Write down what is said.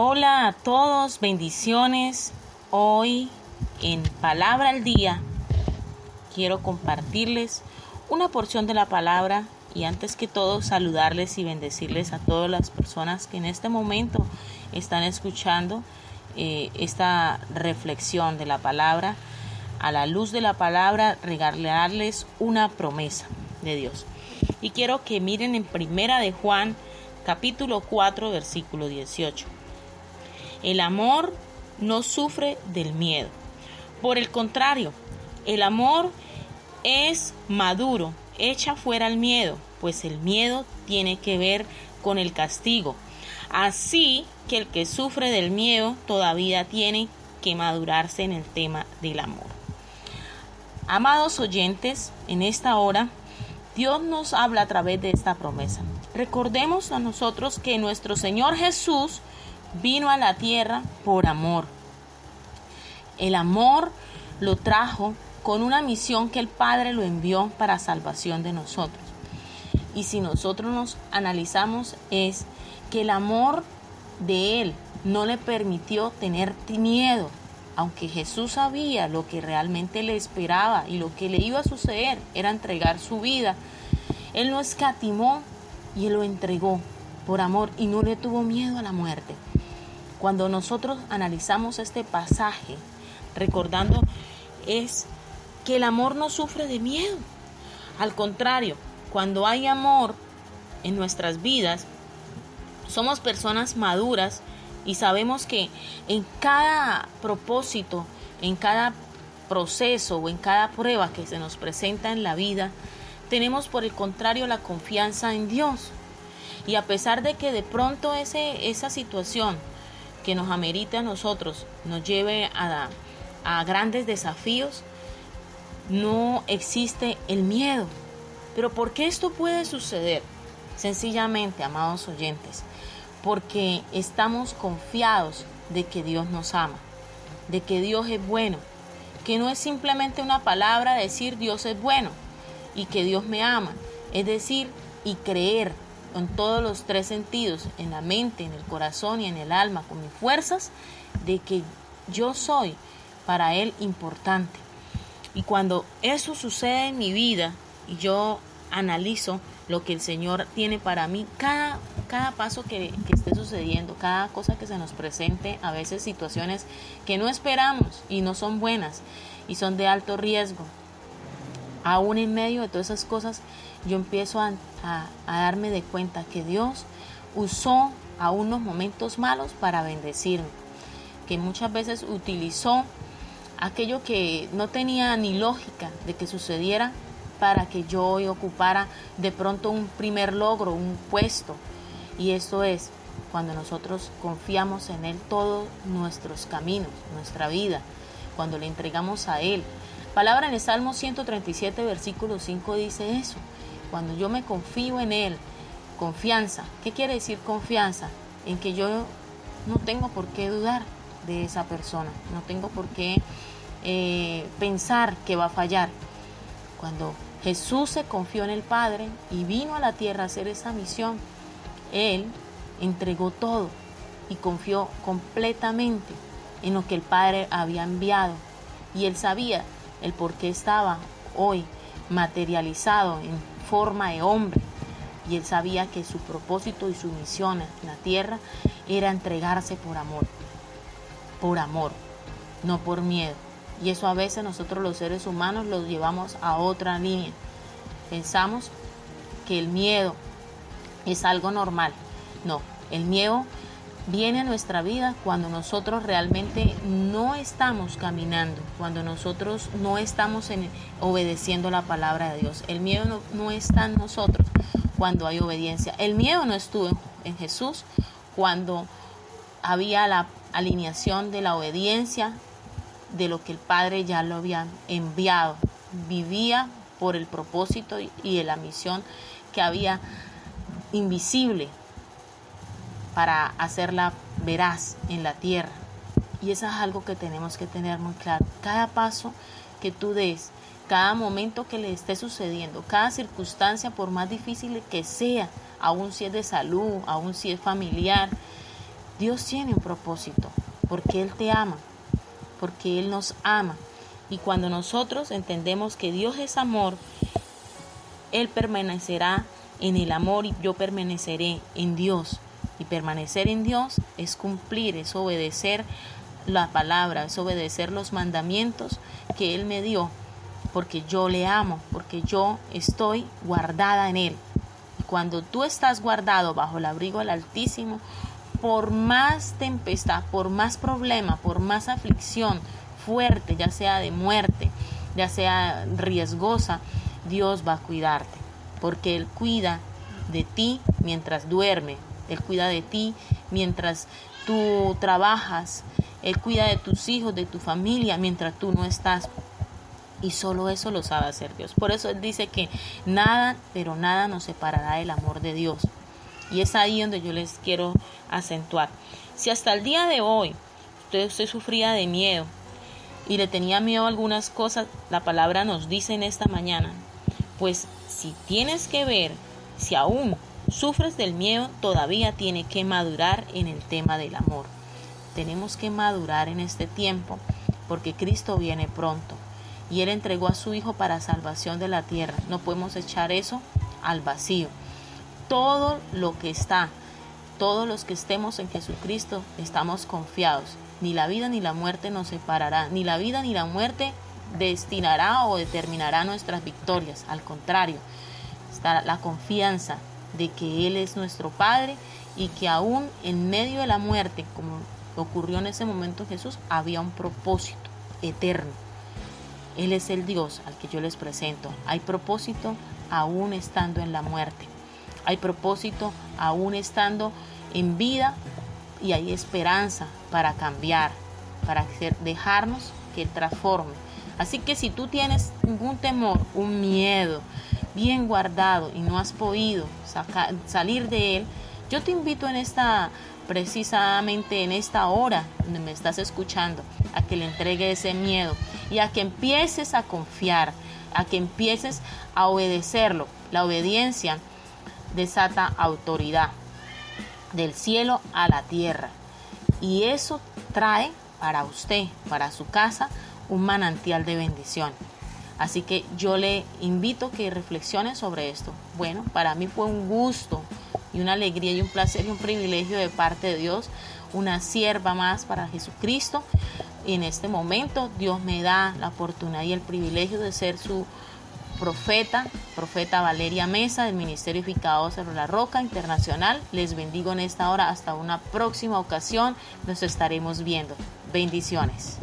Hola a todos, bendiciones. Hoy en Palabra al Día quiero compartirles una porción de la palabra y antes que todo saludarles y bendecirles a todas las personas que en este momento están escuchando eh, esta reflexión de la palabra. A la luz de la palabra regalarles una promesa de Dios. Y quiero que miren en Primera de Juan capítulo 4 versículo 18. El amor no sufre del miedo. Por el contrario, el amor es maduro, echa fuera el miedo, pues el miedo tiene que ver con el castigo. Así que el que sufre del miedo todavía tiene que madurarse en el tema del amor. Amados oyentes, en esta hora Dios nos habla a través de esta promesa. Recordemos a nosotros que nuestro Señor Jesús vino a la tierra por amor. El amor lo trajo con una misión que el Padre lo envió para salvación de nosotros. Y si nosotros nos analizamos es que el amor de Él no le permitió tener miedo, aunque Jesús sabía lo que realmente le esperaba y lo que le iba a suceder era entregar su vida. Él no escatimó y lo entregó por amor y no le tuvo miedo a la muerte. Cuando nosotros analizamos este pasaje, recordando, es que el amor no sufre de miedo. Al contrario, cuando hay amor en nuestras vidas, somos personas maduras y sabemos que en cada propósito, en cada proceso o en cada prueba que se nos presenta en la vida, tenemos por el contrario la confianza en Dios. Y a pesar de que de pronto ese, esa situación que nos amerite a nosotros, nos lleve a, a grandes desafíos, no existe el miedo. Pero ¿por qué esto puede suceder? Sencillamente, amados oyentes, porque estamos confiados de que Dios nos ama, de que Dios es bueno, que no es simplemente una palabra decir Dios es bueno y que Dios me ama, es decir, y creer en todos los tres sentidos, en la mente, en el corazón y en el alma, con mis fuerzas, de que yo soy para Él importante. Y cuando eso sucede en mi vida y yo analizo lo que el Señor tiene para mí, cada, cada paso que, que esté sucediendo, cada cosa que se nos presente, a veces situaciones que no esperamos y no son buenas y son de alto riesgo, aún en medio de todas esas cosas, yo empiezo a, darme de cuenta que Dios usó a unos momentos malos para bendecirme, que muchas veces utilizó aquello que no tenía ni lógica de que sucediera para que yo hoy ocupara de pronto un primer logro, un puesto. Y eso es cuando nosotros confiamos en Él todos nuestros caminos, nuestra vida, cuando le entregamos a Él. Palabra en el Salmo 137, versículo 5 dice eso, cuando yo me confío en Él, confianza. ¿Qué quiere decir confianza? En que yo no tengo por qué dudar de esa persona, no tengo por qué eh, pensar que va a fallar. Cuando Jesús se confió en el Padre y vino a la tierra a hacer esa misión, Él entregó todo y confió completamente en lo que el Padre había enviado. Y Él sabía el por qué estaba hoy materializado en forma de hombre. Y él sabía que su propósito y su misión en la tierra era entregarse por amor. Por amor, no por miedo. Y eso a veces nosotros los seres humanos lo llevamos a otra línea. Pensamos que el miedo es algo normal. No, el miedo viene a nuestra vida cuando nosotros realmente no estamos caminando, cuando nosotros no estamos en, obedeciendo la palabra de Dios. El miedo no, está en nosotros cuando hay obediencia. El miedo no estuvo en, en Jesús cuando había la alineación de la obediencia de lo que el Padre ya lo había enviado. Vivía por el propósito y de la misión que había invisible para hacerla veraz en la tierra. Y eso es algo que tenemos que tener muy claro. Cada paso que tú des, cada momento que le esté sucediendo, cada circunstancia, por más difícil que sea, aún si es de salud, aún si es familiar, Dios tiene un propósito, porque Él te ama, porque Él nos ama. Y cuando nosotros entendemos que Dios es amor, Él permanecerá en el amor y yo permaneceré en Dios. Y permanecer en Dios es cumplir, es obedecer la palabra, es obedecer los mandamientos que Él me dio, porque yo le amo, porque yo estoy guardada en Él. Y cuando tú estás guardado bajo el abrigo del Altísimo, por más tempestad, por más problema, por más aflicción fuerte, ya sea de muerte, ya sea riesgosa, Dios va a cuidarte, porque Él cuida de ti mientras duerme, Él cuida de ti mientras tú trabajas, Él cuida de tus hijos, de tu familia, mientras tú no estás. Y solo eso lo sabe hacer Dios. Por eso Él dice que nada, pero nada nos separará del amor de Dios. Y es ahí donde yo les quiero acentuar. Si hasta el día de hoy usted, usted sufría de miedo y le tenía miedo a algunas cosas, la palabra nos dice en esta mañana, pues si tienes que ver, si aún sufres del miedo, todavía tiene que madurar en el tema del amor. Tenemos que madurar en este tiempo porque Cristo viene pronto y Él entregó a su Hijo para salvación de la tierra. No podemos echar eso al vacío todo lo que está, todos los que estemos en Jesucristo, estamos confiados. Ni la vida ni la muerte nos separará, ni la vida ni la muerte destinará o determinará nuestras victorias. Al contrario, está la confianza de que Él es nuestro Padre y que aún en medio de la muerte, como ocurrió en ese momento Jesús, había un propósito eterno. Él es el Dios al que yo les presento. Hay propósito aún estando en la muerte hay propósito aún estando en vida y hay esperanza para cambiar, para dejarnos que Él transforme. Así que si tú tienes ningún temor, un miedo bien guardado y no has podido salir de él, yo te invito en esta, precisamente en esta hora donde me estás escuchando, a que le entregue ese miedo y a que empieces a confiar, a que empieces a obedecerlo. La obediencia desata autoridad del cielo a la tierra. Y eso trae para usted, para su casa, un manantial de bendición. Así que yo le invito que reflexione sobre esto. Bueno, para mí fue un gusto y una alegría y un placer y un privilegio de parte de Dios, una sierva más para Jesucristo. Y en este momento Dios me da la oportunidad y el privilegio de ser su profeta, profeta Valeria Mesa del Ministerio Edificado sobre la Roca Internacional. Les bendigo en esta hora. Hasta una próxima ocasión. Nos estaremos viendo. Bendiciones.